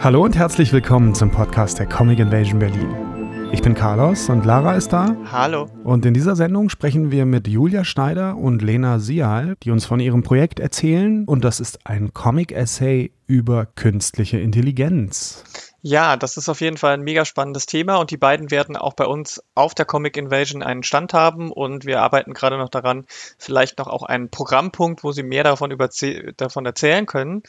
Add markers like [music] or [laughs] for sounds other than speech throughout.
Hallo und herzlich willkommen zum Podcast der Comic Invasion Berlin. Ich bin Carlos und Lara ist da. Hallo. Und in dieser Sendung sprechen wir mit Julia Schneider und Lena Sial, die uns von ihrem Projekt erzählen. Und das ist ein Comic-Essay über künstliche Intelligenz. Ja, das ist auf jeden Fall ein mega spannendes Thema und die beiden werden auch bei uns auf der Comic Invasion einen Stand haben und wir arbeiten gerade noch daran, vielleicht noch auch einen Programmpunkt, wo sie mehr davon, davon erzählen können.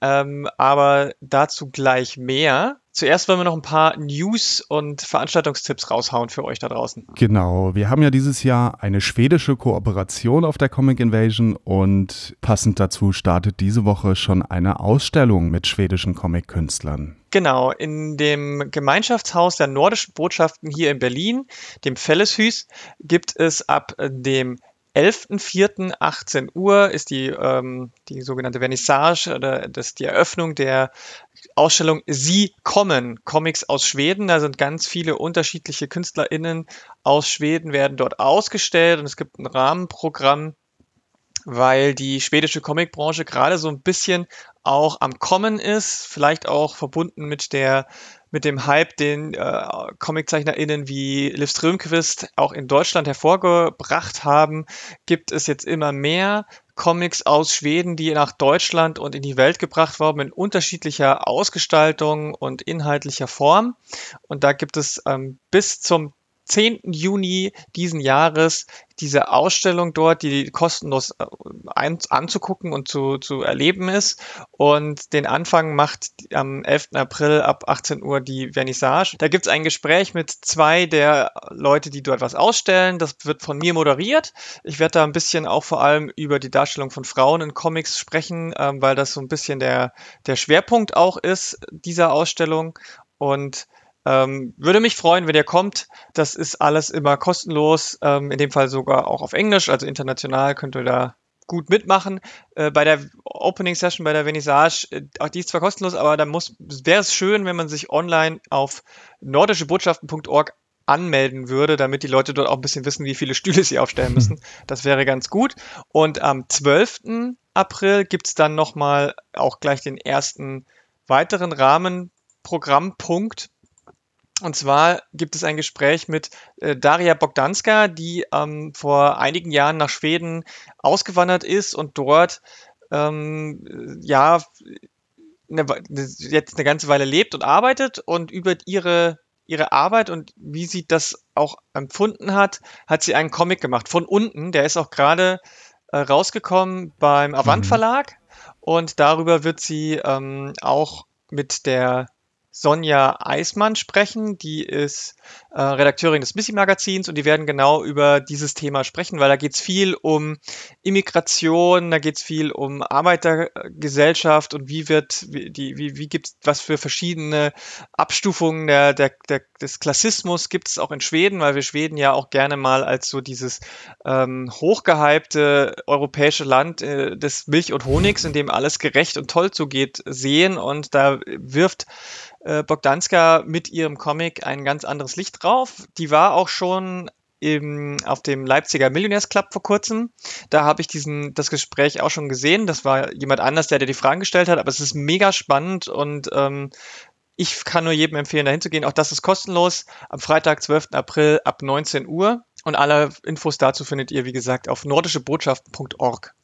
Ähm, aber dazu gleich mehr. Zuerst wollen wir noch ein paar News und Veranstaltungstipps raushauen für euch da draußen. Genau, wir haben ja dieses Jahr eine schwedische Kooperation auf der Comic Invasion und passend dazu startet diese Woche schon eine Ausstellung mit schwedischen Comic-Künstlern. Genau, in dem Gemeinschaftshaus der nordischen Botschaften hier in Berlin, dem Felleshus, gibt es ab dem 11.04.18 Uhr ist die, ähm, die sogenannte Vernissage oder das die Eröffnung der Ausstellung Sie kommen, Comics aus Schweden. Da sind ganz viele unterschiedliche KünstlerInnen aus Schweden werden dort ausgestellt und es gibt ein Rahmenprogramm, weil die schwedische Comicbranche gerade so ein bisschen auch am Kommen ist, vielleicht auch verbunden mit der mit dem Hype, den äh, ComiczeichnerInnen wie Liv Strömquist auch in Deutschland hervorgebracht haben, gibt es jetzt immer mehr Comics aus Schweden, die nach Deutschland und in die Welt gebracht wurden, in unterschiedlicher Ausgestaltung und inhaltlicher Form. Und da gibt es ähm, bis zum 10. Juni diesen Jahres diese Ausstellung dort, die kostenlos äh, ein, anzugucken und zu, zu erleben ist. Und den Anfang macht am 11. April ab 18 Uhr die Vernissage. Da gibt es ein Gespräch mit zwei der Leute, die dort was ausstellen. Das wird von mir moderiert. Ich werde da ein bisschen auch vor allem über die Darstellung von Frauen in Comics sprechen, ähm, weil das so ein bisschen der, der Schwerpunkt auch ist dieser Ausstellung. Und ähm, würde mich freuen, wenn ihr kommt. Das ist alles immer kostenlos, ähm, in dem Fall sogar auch auf Englisch, also international könnt ihr da gut mitmachen. Äh, bei der Opening Session, bei der Vernissage, äh, auch die ist zwar kostenlos, aber da muss, wäre es schön, wenn man sich online auf nordischebotschaften.org anmelden würde, damit die Leute dort auch ein bisschen wissen, wie viele Stühle sie aufstellen müssen. [laughs] Das wäre ganz gut. Und am 12. April gibt's dann nochmal auch gleich den ersten weiteren Rahmenprogrammpunkt und zwar gibt es ein Gespräch mit äh, Daria Bogdanska, die ähm, vor einigen Jahren nach Schweden ausgewandert ist und dort ähm, ja eine, jetzt eine ganze Weile lebt und arbeitet und über ihre ihre Arbeit und wie sie das auch empfunden hat, hat sie einen Comic gemacht von unten. Der ist auch gerade äh, rausgekommen beim Avant mhm. Verlag und darüber wird sie ähm, auch mit der Sonja Eismann sprechen. Die ist äh, Redakteurin des Missy Magazins und die werden genau über dieses Thema sprechen, weil da geht es viel um Immigration, da geht es viel um Arbeitergesellschaft und wie wird, die, wie, wie gibt es was für verschiedene Abstufungen der, der, der, des Klassismus gibt es auch in Schweden, weil wir Schweden ja auch gerne mal als so dieses ähm, hochgehypte europäische Land äh, des Milch und Honigs, in dem alles gerecht und toll zugeht, sehen und da wirft äh, Bogdanska mit ihrem Comic ein ganz anderes Licht drauf. Die war auch schon im, auf dem Leipziger Millionärs Club vor kurzem. Da habe ich diesen, das Gespräch auch schon gesehen. Das war jemand anders, der dir die Fragen gestellt hat, aber es ist mega spannend und ähm, ich kann nur jedem empfehlen, dahin zu gehen. Auch das ist kostenlos. Am Freitag, 12. April ab 19 Uhr. Und alle Infos dazu findet ihr, wie gesagt, auf nordischebotschaften.org.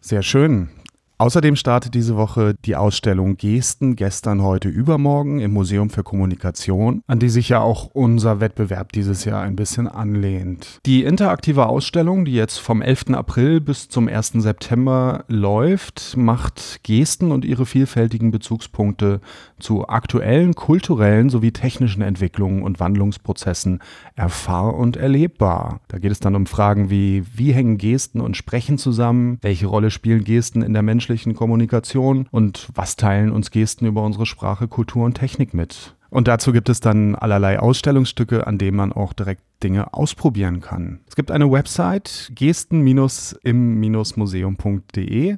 Sehr schön. Außerdem startet diese Woche die Ausstellung Gesten gestern, heute, übermorgen im Museum für Kommunikation, an die sich ja auch unser Wettbewerb dieses Jahr ein bisschen anlehnt. Die interaktive Ausstellung, die jetzt vom 11. April bis zum 1. September läuft, macht Gesten und ihre vielfältigen Bezugspunkte zu aktuellen kulturellen sowie technischen Entwicklungen und Wandlungsprozessen erfahr- und erlebbar. Da geht es dann um Fragen wie, wie hängen Gesten und Sprechen zusammen? Welche Rolle spielen Gesten in der menschlichen Kommunikation? Und was teilen uns Gesten über unsere Sprache, Kultur und Technik mit? Und dazu gibt es dann allerlei Ausstellungsstücke, an denen man auch direkt Dinge ausprobieren kann. Es gibt eine Website gesten-im-museum.de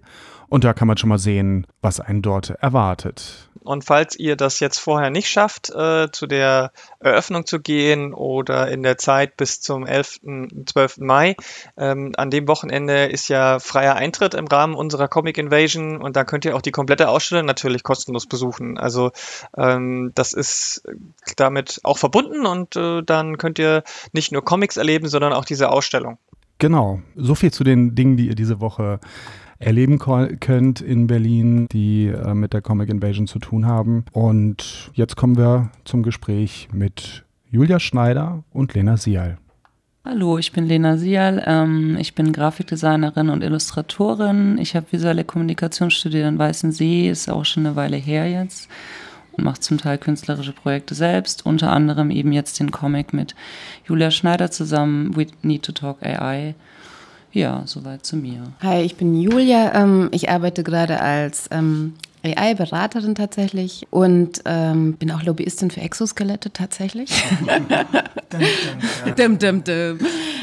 und da kann man schon mal sehen, was einen dort erwartet. Und falls ihr das jetzt vorher nicht schafft, äh, zu der Eröffnung zu gehen oder in der Zeit bis zum 11., 12. Mai, ähm, an dem Wochenende ist ja freier Eintritt im Rahmen unserer Comic Invasion und da könnt ihr auch die komplette Ausstellung natürlich kostenlos besuchen. Also ähm, das ist damit auch verbunden und äh, dann könnt ihr nicht nur Comics erleben, sondern auch diese Ausstellung. Genau, so viel zu den Dingen, die ihr diese Woche erleben könnt in Berlin, die äh, mit der Comic Invasion zu tun haben. Und jetzt kommen wir zum Gespräch mit Julia Schneider und Lena Sial. Hallo, ich bin Lena Sial. Ähm, ich bin Grafikdesignerin und Illustratorin. Ich habe visuelle Kommunikation studiert in Weißensee, ist auch schon eine Weile her jetzt. Und mache zum Teil künstlerische Projekte selbst, unter anderem eben jetzt den Comic mit Julia Schneider zusammen, We Need to Talk AI. Ja, soweit zu mir. Hi, ich bin Julia. Ähm, ich arbeite gerade als ähm, AI-Beraterin tatsächlich und ähm, bin auch Lobbyistin für Exoskelette tatsächlich. dim, dim, dim.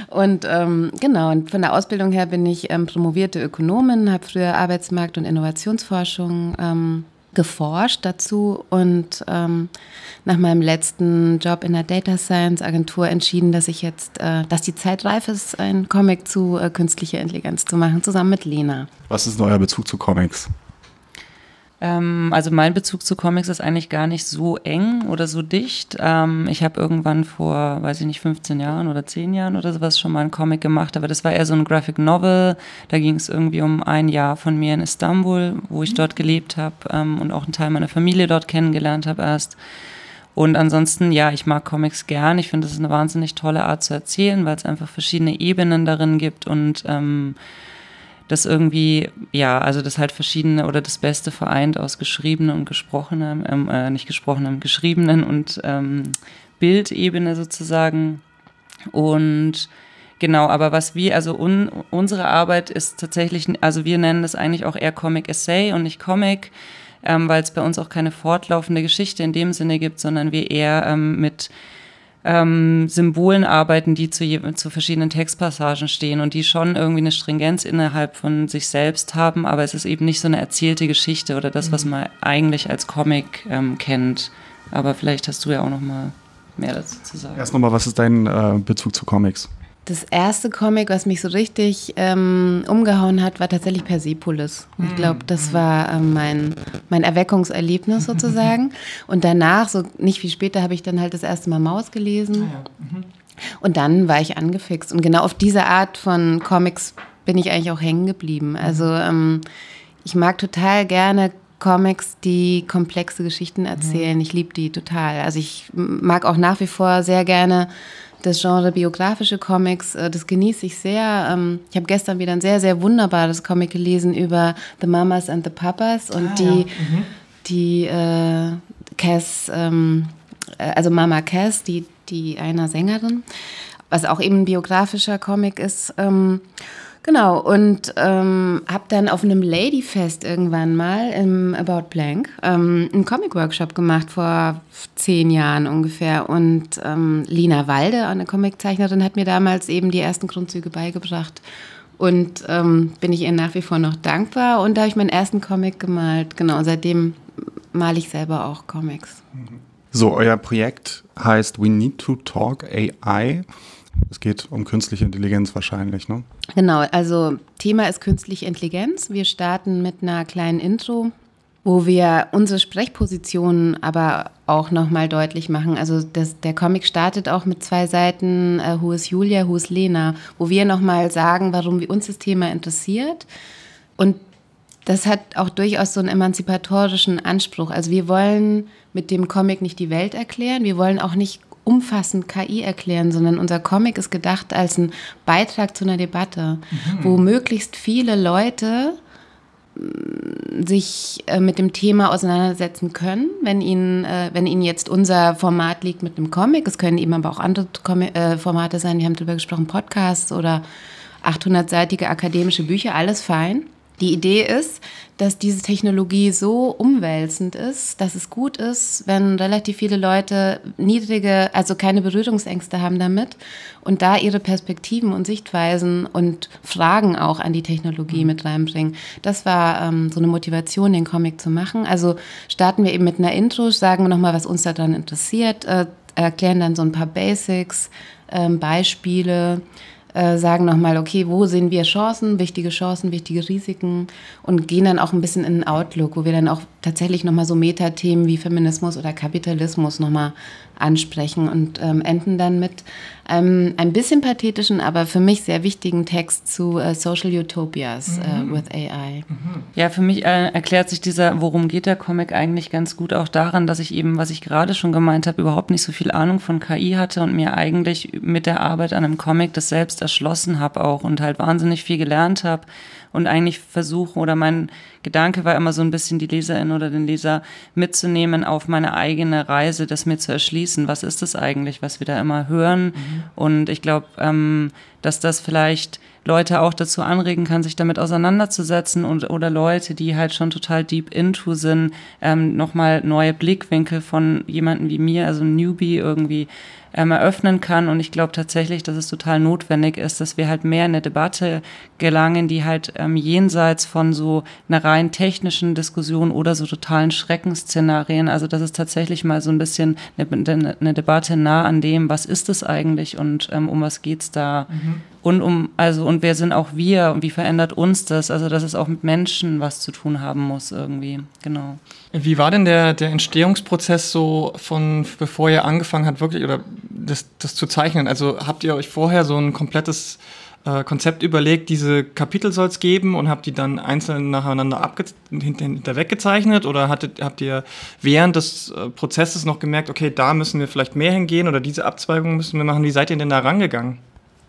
Und ähm, genau, und von der Ausbildung her bin ich ähm, promovierte Ökonomin, habe früher Arbeitsmarkt- und Innovationsforschung ähm, geforscht dazu und ähm, nach meinem letzten Job in der Data Science Agentur entschieden, dass ich jetzt, äh, dass die Zeit reif ist, ein Comic zu äh, künstlicher Intelligenz zu machen, zusammen mit Lena. Was ist euer Bezug zu Comics? Ähm, also mein Bezug zu Comics ist eigentlich gar nicht so eng oder so dicht. Ähm, ich habe irgendwann vor, weiß ich nicht, 15 Jahren oder 10 Jahren oder sowas schon mal einen Comic gemacht, aber das war eher so ein Graphic Novel. Da ging es irgendwie um ein Jahr von mir in Istanbul, wo ich dort gelebt habe ähm, und auch einen Teil meiner Familie dort kennengelernt habe erst. Und ansonsten, ja, ich mag Comics gern. Ich finde, das ist eine wahnsinnig tolle Art zu erzählen, weil es einfach verschiedene Ebenen darin gibt und ähm, das irgendwie, ja, also das halt verschiedene oder das Beste vereint aus geschriebenem und gesprochenem, ähm, äh, nicht gesprochenem, geschriebenen und ähm, Bildebene sozusagen. Und genau, aber was wir, also un, unsere Arbeit ist tatsächlich, also wir nennen das eigentlich auch eher Comic Essay und nicht Comic, ähm, weil es bei uns auch keine fortlaufende Geschichte in dem Sinne gibt, sondern wir eher ähm, mit ähm, Symbolen arbeiten, die zu, zu verschiedenen Textpassagen stehen und die schon irgendwie eine Stringenz innerhalb von sich selbst haben, aber es ist eben nicht so eine erzählte Geschichte oder das, was mhm. man eigentlich als Comic ähm, kennt. Aber vielleicht hast du ja auch noch mal mehr dazu zu sagen. Erst nochmal, was ist dein äh, Bezug zu Comics? Das erste Comic, was mich so richtig ähm, umgehauen hat, war tatsächlich Persepolis. Ich mhm. glaube, das war ähm, mein, mein Erweckungserlebnis sozusagen. [laughs] Und danach, so nicht viel später, habe ich dann halt das erste Mal Maus gelesen. Ah, ja. mhm. Und dann war ich angefixt. Und genau auf diese Art von Comics bin ich eigentlich auch hängen geblieben. Also ähm, ich mag total gerne Comics, die komplexe Geschichten erzählen. Mhm. Ich liebe die total. Also ich mag auch nach wie vor sehr gerne das Genre biografische Comics, äh, das genieße ich sehr. Ähm, ich habe gestern wieder ein sehr, sehr wunderbares Comic gelesen über The Mamas and the Papas und ah, die, ja. mhm. die äh, Cass, ähm, äh, also Mama Cass, die, die einer Sängerin, was auch eben ein biografischer Comic ist. Ähm, Genau, und ähm, habe dann auf einem Ladyfest irgendwann mal im About Blank ähm, einen Comic-Workshop gemacht vor zehn Jahren ungefähr. Und ähm, Lina Walde, eine Comiczeichnerin, hat mir damals eben die ersten Grundzüge beigebracht. Und ähm, bin ich ihr nach wie vor noch dankbar. Und da habe ich meinen ersten Comic gemalt. Genau, seitdem male ich selber auch Comics. So, euer Projekt heißt We Need to Talk AI. Es geht um künstliche Intelligenz wahrscheinlich, ne? Genau, also Thema ist künstliche Intelligenz. Wir starten mit einer kleinen Intro, wo wir unsere Sprechpositionen aber auch nochmal deutlich machen. Also das, der Comic startet auch mit zwei Seiten, äh, Who is Julia, Who is Lena, wo wir nochmal sagen, warum wir uns das Thema interessiert. Und das hat auch durchaus so einen emanzipatorischen Anspruch. Also wir wollen mit dem Comic nicht die Welt erklären, wir wollen auch nicht umfassend KI erklären, sondern unser Comic ist gedacht als ein Beitrag zu einer Debatte, mhm. wo möglichst viele Leute mm, sich äh, mit dem Thema auseinandersetzen können, wenn ihnen, äh, wenn ihnen jetzt unser Format liegt mit einem Comic. Es können eben aber auch andere äh, Formate sein. Wir haben darüber gesprochen, Podcasts oder 800-seitige akademische Bücher, alles fein. Die Idee ist, dass diese Technologie so umwälzend ist, dass es gut ist, wenn relativ viele Leute niedrige, also keine Berührungsängste haben damit und da ihre Perspektiven und Sichtweisen und Fragen auch an die Technologie mhm. mit reinbringen. Das war ähm, so eine Motivation, den Comic zu machen. Also starten wir eben mit einer Intro, sagen wir nochmal, was uns daran interessiert, äh, erklären dann so ein paar Basics, äh, Beispiele äh, sagen nochmal, okay, wo sehen wir Chancen, wichtige Chancen, wichtige Risiken und gehen dann auch ein bisschen in den Outlook, wo wir dann auch tatsächlich nochmal so Metathemen wie Feminismus oder Kapitalismus nochmal ansprechen und ähm, enden dann mit einem ein bisschen pathetischen, aber für mich sehr wichtigen Text zu äh, Social Utopias äh, mhm. with AI. Mhm. Ja, für mich äh, erklärt sich dieser, worum geht der Comic eigentlich ganz gut auch daran, dass ich eben, was ich gerade schon gemeint habe, überhaupt nicht so viel Ahnung von KI hatte und mir eigentlich mit der Arbeit an einem Comic das selbst erschlossen habe auch und halt wahnsinnig viel gelernt habe und eigentlich versuchen oder mein Gedanke war immer so ein bisschen die Leserin oder den Leser mitzunehmen auf meine eigene Reise, das mir zu erschließen. Was ist das eigentlich, was wir da immer hören? Mhm. Und ich glaube, ähm, dass das vielleicht Leute auch dazu anregen kann, sich damit auseinanderzusetzen und oder Leute, die halt schon total deep into sind, ähm, nochmal neue Blickwinkel von jemanden wie mir, also Newbie irgendwie ähm, eröffnen kann. Und ich glaube tatsächlich, dass es total notwendig ist, dass wir halt mehr in eine Debatte gelangen, die halt ähm, jenseits von so einer rein technischen Diskussion oder so totalen Schreckensszenarien, also dass es tatsächlich mal so ein bisschen eine, eine Debatte nah an dem, was ist es eigentlich und ähm, um was geht's da mhm und um, also, und wer sind auch wir und wie verändert uns das? Also, dass es auch mit Menschen was zu tun haben muss irgendwie, genau. Wie war denn der, der Entstehungsprozess so von, bevor ihr angefangen habt, wirklich, oder das, das zu zeichnen? Also, habt ihr euch vorher so ein komplettes äh, Konzept überlegt, diese Kapitel soll es geben und habt die dann einzeln nacheinander hinter weggezeichnet oder hattet, habt ihr während des äh, Prozesses noch gemerkt, okay, da müssen wir vielleicht mehr hingehen oder diese Abzweigung müssen wir machen? Wie seid ihr denn da rangegangen?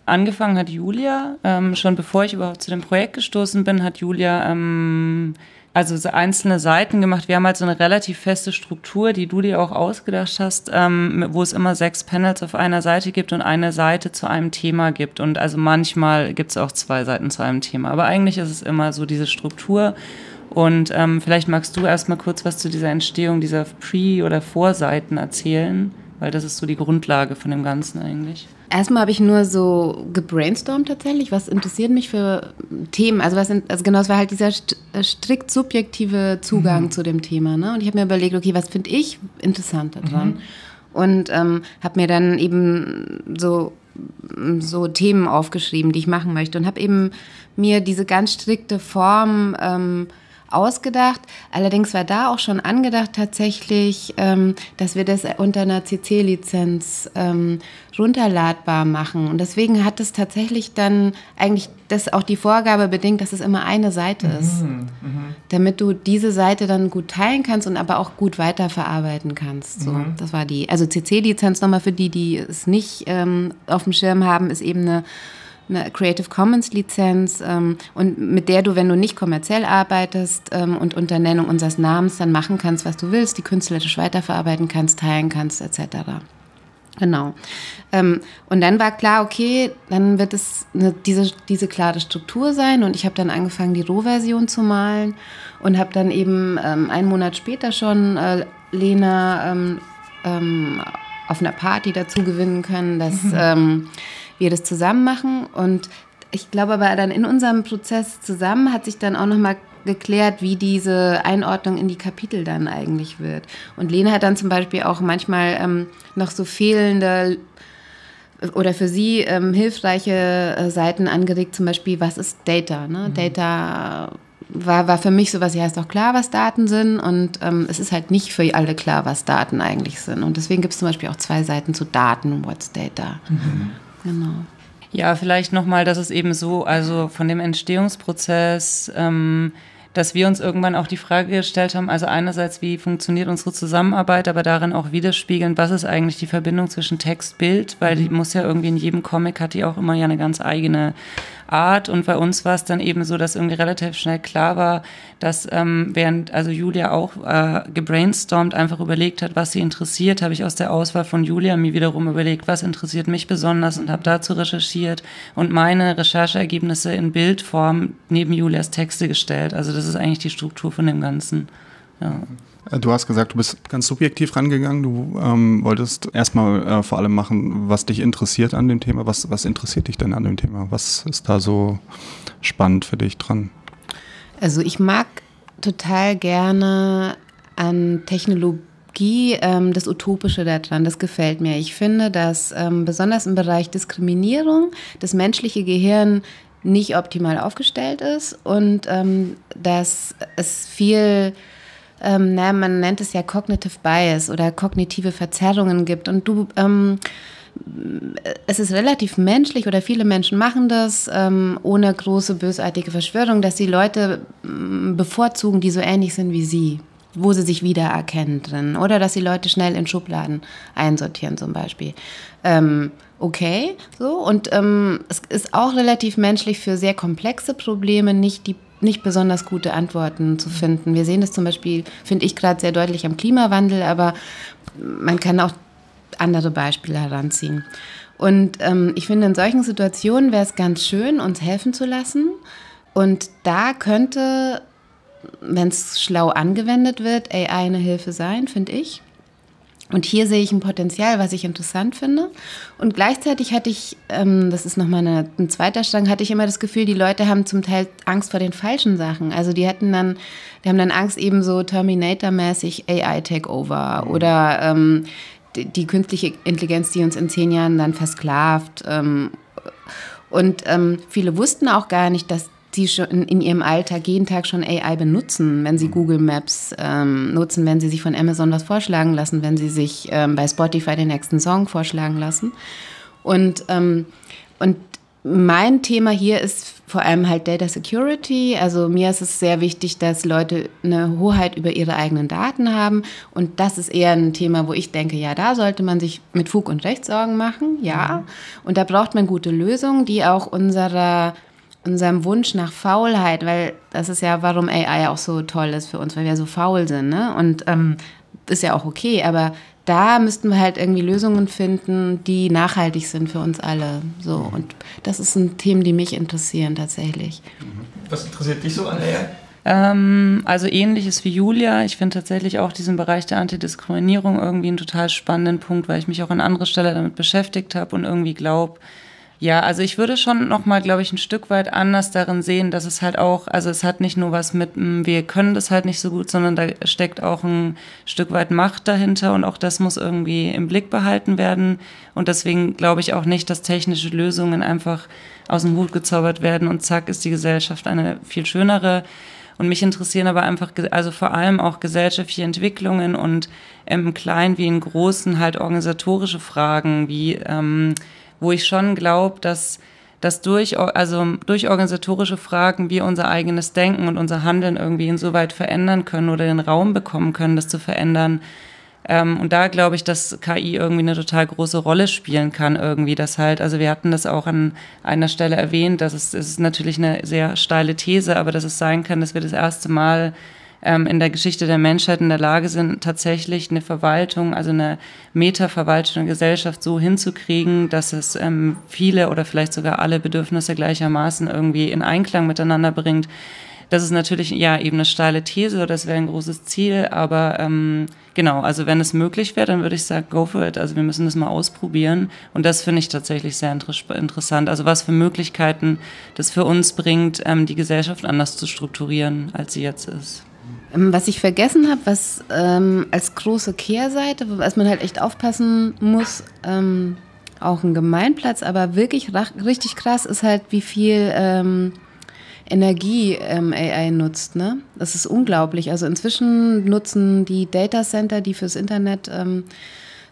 Angefangen hat Julia, ähm, schon bevor ich überhaupt zu dem Projekt gestoßen bin, hat Julia ähm, also so einzelne Seiten gemacht. Wir haben halt so eine relativ feste Struktur, die du dir auch ausgedacht hast, ähm, wo es immer sechs Panels auf einer Seite gibt und eine Seite zu einem Thema gibt. Und also manchmal gibt es auch zwei Seiten zu einem Thema. Aber eigentlich ist es immer so diese Struktur. Und ähm, vielleicht magst du erstmal kurz was zu dieser Entstehung dieser Pre- oder Vorseiten erzählen, weil das ist so die Grundlage von dem Ganzen eigentlich. Erstmal habe ich nur so gebrainstormt tatsächlich, was interessiert mich für Themen. Also, was, also genau, es war halt dieser äh, strikt subjektive Zugang mhm. zu dem Thema. Ne? Und ich habe mir überlegt, okay, was finde ich interessant daran? Mhm. Und ähm, habe mir dann eben so, so Themen aufgeschrieben, die ich machen möchte. Und habe eben mir diese ganz strikte Form ähm, ausgedacht. Allerdings war da auch schon angedacht tatsächlich, ähm, dass wir das unter einer CC-Lizenz ähm, runterladbar machen. Und deswegen hat es tatsächlich dann eigentlich das auch die Vorgabe bedingt, dass es immer eine Seite ist, mhm, mh. damit du diese Seite dann gut teilen kannst und aber auch gut weiterverarbeiten kannst. So, mhm. das war die. Also CC-Lizenz nochmal für die, die es nicht ähm, auf dem Schirm haben, ist eben eine eine Creative Commons Lizenz ähm, und mit der du, wenn du nicht kommerziell arbeitest ähm, und unter Nennung unseres Namens dann machen kannst, was du willst, die künstlerisch weiterverarbeiten kannst, teilen kannst, etc. Genau. Ähm, und dann war klar, okay, dann wird es eine, diese, diese klare Struktur sein und ich habe dann angefangen, die Rohversion zu malen und habe dann eben ähm, einen Monat später schon äh, Lena ähm, ähm, auf einer Party dazu gewinnen können, dass mhm wir das zusammen machen. Und ich glaube aber dann in unserem Prozess zusammen hat sich dann auch nochmal geklärt, wie diese Einordnung in die Kapitel dann eigentlich wird. Und Lena hat dann zum Beispiel auch manchmal ähm, noch so fehlende oder für sie ähm, hilfreiche äh, Seiten angeregt, zum Beispiel, was ist Data? Ne? Mhm. Data war, war für mich sowas, ja, ist doch klar, was Daten sind und ähm, es ist halt nicht für alle klar, was Daten eigentlich sind. Und deswegen gibt es zum Beispiel auch zwei Seiten zu Daten, what's Data. Mhm. Genau. Ja, vielleicht nochmal, dass es eben so, also von dem Entstehungsprozess, ähm, dass wir uns irgendwann auch die Frage gestellt haben, also einerseits, wie funktioniert unsere Zusammenarbeit, aber darin auch widerspiegeln, was ist eigentlich die Verbindung zwischen Text, Bild, weil die mhm. muss ja irgendwie in jedem Comic hat die auch immer ja eine ganz eigene Art. Und bei uns war es dann eben so, dass irgendwie relativ schnell klar war, dass ähm, während also Julia auch äh, gebrainstormt, einfach überlegt hat, was sie interessiert, habe ich aus der Auswahl von Julia mir wiederum überlegt, was interessiert mich besonders und habe dazu recherchiert und meine Rechercheergebnisse in Bildform neben Julias Texte gestellt. Also das ist eigentlich die Struktur von dem Ganzen. Ja. Äh, du hast gesagt, du bist ganz subjektiv rangegangen. Du ähm, wolltest erstmal äh, vor allem machen, was dich interessiert an dem Thema. Was, was interessiert dich denn an dem Thema? Was ist da so spannend für dich dran? Also ich mag total gerne an Technologie ähm, das Utopische daran. Das gefällt mir. Ich finde, dass ähm, besonders im Bereich Diskriminierung das menschliche Gehirn nicht optimal aufgestellt ist und ähm, dass es viel ähm, na, man nennt es ja Cognitive Bias oder kognitive Verzerrungen gibt. Und du, ähm, es ist relativ menschlich oder viele Menschen machen das ähm, ohne große bösartige Verschwörung, dass sie Leute ähm, bevorzugen, die so ähnlich sind wie sie wo sie sich wiedererkennen drin. Oder dass sie Leute schnell in Schubladen einsortieren zum Beispiel. Ähm, okay, so. Und ähm, es ist auch relativ menschlich für sehr komplexe Probleme nicht die nicht besonders gute Antworten zu finden. Wir sehen das zum Beispiel, finde ich gerade sehr deutlich am Klimawandel, aber man kann auch andere Beispiele heranziehen. Und ähm, ich finde, in solchen Situationen wäre es ganz schön, uns helfen zu lassen. Und da könnte, wenn es schlau angewendet wird, AI eine Hilfe sein, finde ich. Und hier sehe ich ein Potenzial, was ich interessant finde. Und gleichzeitig hatte ich, ähm, das ist nochmal eine, ein zweiter Strang, hatte ich immer das Gefühl, die Leute haben zum Teil Angst vor den falschen Sachen. Also die hätten dann, die haben dann Angst eben so Terminator-mäßig AI-Takeover mhm. oder ähm, die, die, künstliche Intelligenz, die uns in zehn Jahren dann versklavt. Ähm, und ähm, viele wussten auch gar nicht, dass die schon in ihrem Alltag jeden Tag schon AI benutzen, wenn sie mhm. Google Maps ähm, nutzen, wenn sie sich von Amazon was vorschlagen lassen, wenn sie sich ähm, bei Spotify den nächsten Song vorschlagen lassen. Und, ähm, und mein Thema hier ist vor allem halt Data Security. Also mir ist es sehr wichtig, dass Leute eine Hoheit über ihre eigenen Daten haben. Und das ist eher ein Thema, wo ich denke, ja, da sollte man sich mit Fug und Recht Sorgen machen. Ja. Mhm. Und da braucht man gute Lösungen, die auch unserer unserem Wunsch nach Faulheit, weil das ist ja, warum AI auch so toll ist für uns, weil wir so faul sind, ne? Und ähm, ist ja auch okay, aber da müssten wir halt irgendwie Lösungen finden, die nachhaltig sind für uns alle. So und das ist ein Thema, die mich interessieren tatsächlich. Was interessiert dich so an AI? Ähm, also ähnliches wie Julia. Ich finde tatsächlich auch diesen Bereich der Antidiskriminierung irgendwie einen total spannenden Punkt, weil ich mich auch an anderer Stelle damit beschäftigt habe und irgendwie glaube, ja, also ich würde schon noch mal, glaube ich, ein Stück weit anders darin sehen, dass es halt auch, also es hat nicht nur was mit, hm, wir können das halt nicht so gut, sondern da steckt auch ein Stück weit Macht dahinter und auch das muss irgendwie im Blick behalten werden. Und deswegen glaube ich auch nicht, dass technische Lösungen einfach aus dem Hut gezaubert werden und zack ist die Gesellschaft eine viel schönere. Und mich interessieren aber einfach, also vor allem auch gesellschaftliche Entwicklungen und im Kleinen wie in Großen halt organisatorische Fragen wie ähm, wo ich schon glaube, dass dass durch, also durch organisatorische Fragen wir unser eigenes Denken und unser Handeln irgendwie insoweit verändern können oder den Raum bekommen können, das zu verändern. Ähm, und da glaube ich, dass KI irgendwie eine total große Rolle spielen kann irgendwie. Das halt, also wir hatten das auch an einer Stelle erwähnt, dass es, es ist natürlich eine sehr steile These, aber dass es sein kann, dass wir das erste Mal ähm, in der Geschichte der Menschheit in der Lage sind, tatsächlich eine Verwaltung, also eine Metaverwaltung der Gesellschaft so hinzukriegen, dass es ähm, viele oder vielleicht sogar alle Bedürfnisse gleichermaßen irgendwie in Einklang miteinander bringt. Das ist natürlich ja eben eine steile These, das wäre ein großes Ziel, aber ähm, genau, also wenn es möglich wäre, dann würde ich sagen, go for it. Also wir müssen das mal ausprobieren und das finde ich tatsächlich sehr inter interessant. Also was für Möglichkeiten das für uns bringt, ähm, die Gesellschaft anders zu strukturieren, als sie jetzt ist. Ähm, was ich vergessen habe, was ähm, als große Kehrseite, was man halt echt aufpassen muss, ähm, auch ein Gemeinplatz, aber wirklich richtig krass ist halt, wie viel ähm, Energie ähm, AI nutzt. Ne? Das ist unglaublich. Also inzwischen nutzen die Data Center, die fürs Internet ähm,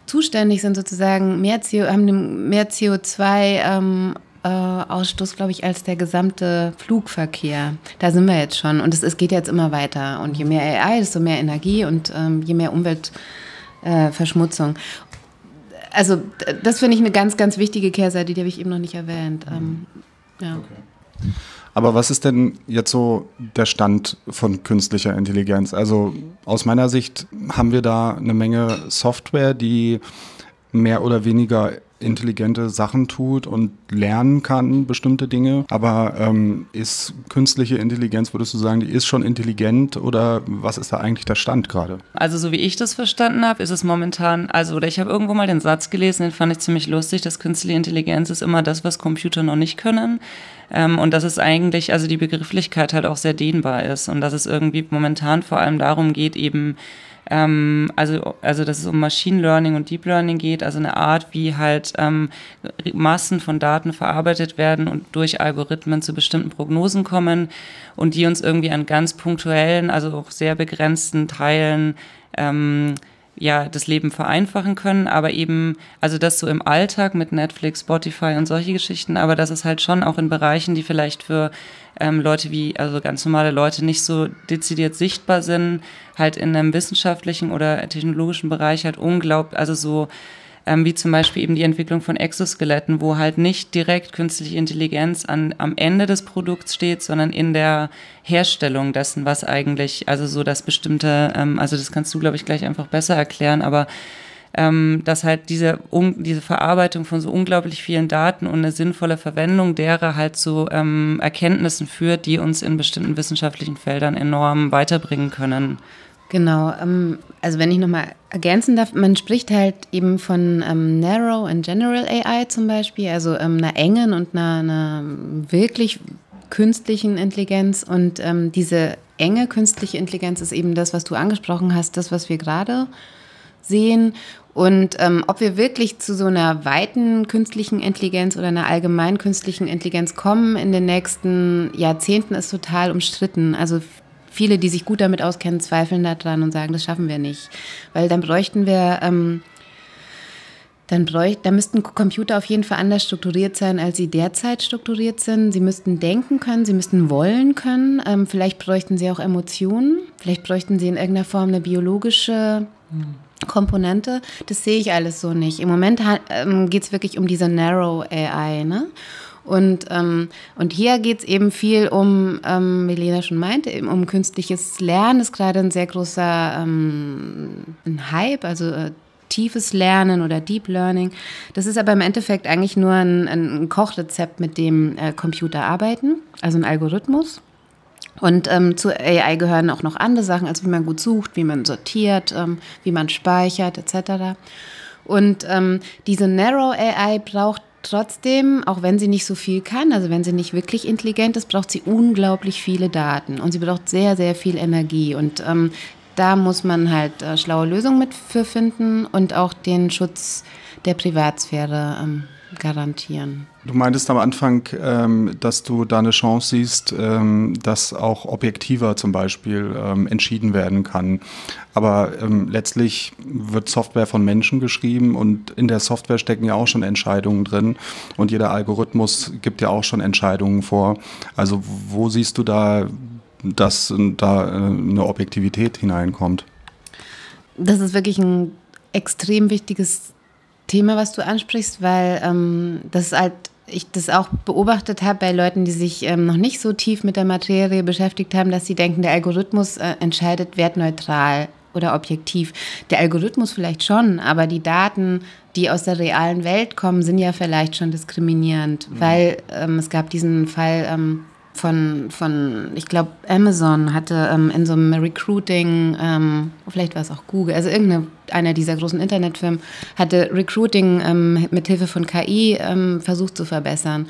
zuständig sind, sozusagen mehr CO, haben mehr CO2 äh, Ausstoß, glaube ich, als der gesamte Flugverkehr. Da sind wir jetzt schon. Und es, es geht jetzt immer weiter. Und je mehr AI, desto mehr Energie und ähm, je mehr Umweltverschmutzung. Äh, also das finde ich eine ganz, ganz wichtige Kehrseite, die habe ich eben noch nicht erwähnt. Ähm, ja. Okay. Aber was ist denn jetzt so der Stand von künstlicher Intelligenz? Also aus meiner Sicht haben wir da eine Menge Software, die mehr oder weniger intelligente Sachen tut und lernen kann, bestimmte Dinge. Aber ähm, ist künstliche Intelligenz, würdest du sagen, die ist schon intelligent oder was ist da eigentlich der Stand gerade? Also so wie ich das verstanden habe, ist es momentan, also oder ich habe irgendwo mal den Satz gelesen, den fand ich ziemlich lustig, dass künstliche Intelligenz ist immer das, was Computer noch nicht können. Ähm, und dass es eigentlich, also die Begrifflichkeit halt auch sehr dehnbar ist und dass es irgendwie momentan vor allem darum geht, eben ähm, also, also dass es um Machine Learning und Deep Learning geht, also eine Art, wie halt ähm, Massen von Daten verarbeitet werden und durch Algorithmen zu bestimmten Prognosen kommen und die uns irgendwie an ganz punktuellen, also auch sehr begrenzten Teilen ähm, ja das Leben vereinfachen können, aber eben, also das so im Alltag mit Netflix, Spotify und solche Geschichten, aber das ist halt schon auch in Bereichen, die vielleicht für ähm, Leute wie, also ganz normale Leute nicht so dezidiert sichtbar sind, halt in einem wissenschaftlichen oder technologischen Bereich halt unglaublich, also so ähm, wie zum Beispiel eben die Entwicklung von Exoskeletten, wo halt nicht direkt künstliche Intelligenz an, am Ende des Produkts steht, sondern in der Herstellung dessen, was eigentlich, also so das bestimmte, ähm, also das kannst du, glaube ich, gleich einfach besser erklären, aber ähm, dass halt diese, um, diese Verarbeitung von so unglaublich vielen Daten und eine sinnvolle Verwendung derer halt zu ähm, Erkenntnissen führt, die uns in bestimmten wissenschaftlichen Feldern enorm weiterbringen können. Genau, ähm, also wenn ich nochmal ergänzen darf, man spricht halt eben von ähm, Narrow and General AI zum Beispiel, also ähm, einer engen und einer, einer wirklich künstlichen Intelligenz. Und ähm, diese enge künstliche Intelligenz ist eben das, was du angesprochen hast, das, was wir gerade sehen. Und ähm, ob wir wirklich zu so einer weiten künstlichen Intelligenz oder einer allgemeinen künstlichen Intelligenz kommen in den nächsten Jahrzehnten, ist total umstritten. Also viele, die sich gut damit auskennen, zweifeln daran und sagen, das schaffen wir nicht. Weil dann bräuchten wir, ähm, dann, bräuch, dann müssten Computer auf jeden Fall anders strukturiert sein, als sie derzeit strukturiert sind. Sie müssten denken können, sie müssten wollen können. Ähm, vielleicht bräuchten sie auch Emotionen. Vielleicht bräuchten sie in irgendeiner Form eine biologische Komponente. Das sehe ich alles so nicht. Im Moment ähm, geht es wirklich um diese Narrow AI. Ne? Und, ähm, und hier geht es eben viel um, ähm, wie Lena schon meinte, eben um künstliches Lernen ist gerade ein sehr großer ähm, ein Hype, also äh, tiefes Lernen oder Deep Learning. Das ist aber im Endeffekt eigentlich nur ein, ein Kochrezept, mit dem äh, Computer arbeiten, also ein Algorithmus. Und ähm, zu AI gehören auch noch andere Sachen, also wie man gut sucht, wie man sortiert, ähm, wie man speichert etc. Und ähm, diese Narrow AI braucht Trotzdem, auch wenn sie nicht so viel kann, also wenn sie nicht wirklich intelligent ist, braucht sie unglaublich viele Daten und sie braucht sehr, sehr viel Energie. Und ähm, da muss man halt äh, schlaue Lösungen mit für finden und auch den Schutz der Privatsphäre ähm, garantieren. Du meintest am Anfang, ähm, dass du da eine Chance siehst, ähm, dass auch objektiver zum Beispiel ähm, entschieden werden kann. Aber ähm, letztlich wird Software von Menschen geschrieben und in der Software stecken ja auch schon Entscheidungen drin und jeder Algorithmus gibt ja auch schon Entscheidungen vor. Also wo siehst du da, dass da äh, eine Objektivität hineinkommt? Das ist wirklich ein extrem wichtiges Thema, was du ansprichst, weil ähm, das halt ich das auch beobachtet habe bei Leuten, die sich ähm, noch nicht so tief mit der Materie beschäftigt haben, dass sie denken, der Algorithmus äh, entscheidet wertneutral oder objektiv. Der Algorithmus vielleicht schon, aber die Daten, die aus der realen Welt kommen, sind ja vielleicht schon diskriminierend, mhm. weil ähm, es gab diesen Fall ähm, von, von ich glaube, Amazon hatte ähm, in so einem Recruiting, ähm, vielleicht war es auch Google, also irgendeine einer dieser großen Internetfirmen hatte Recruiting ähm, mit Hilfe von KI ähm, versucht zu verbessern.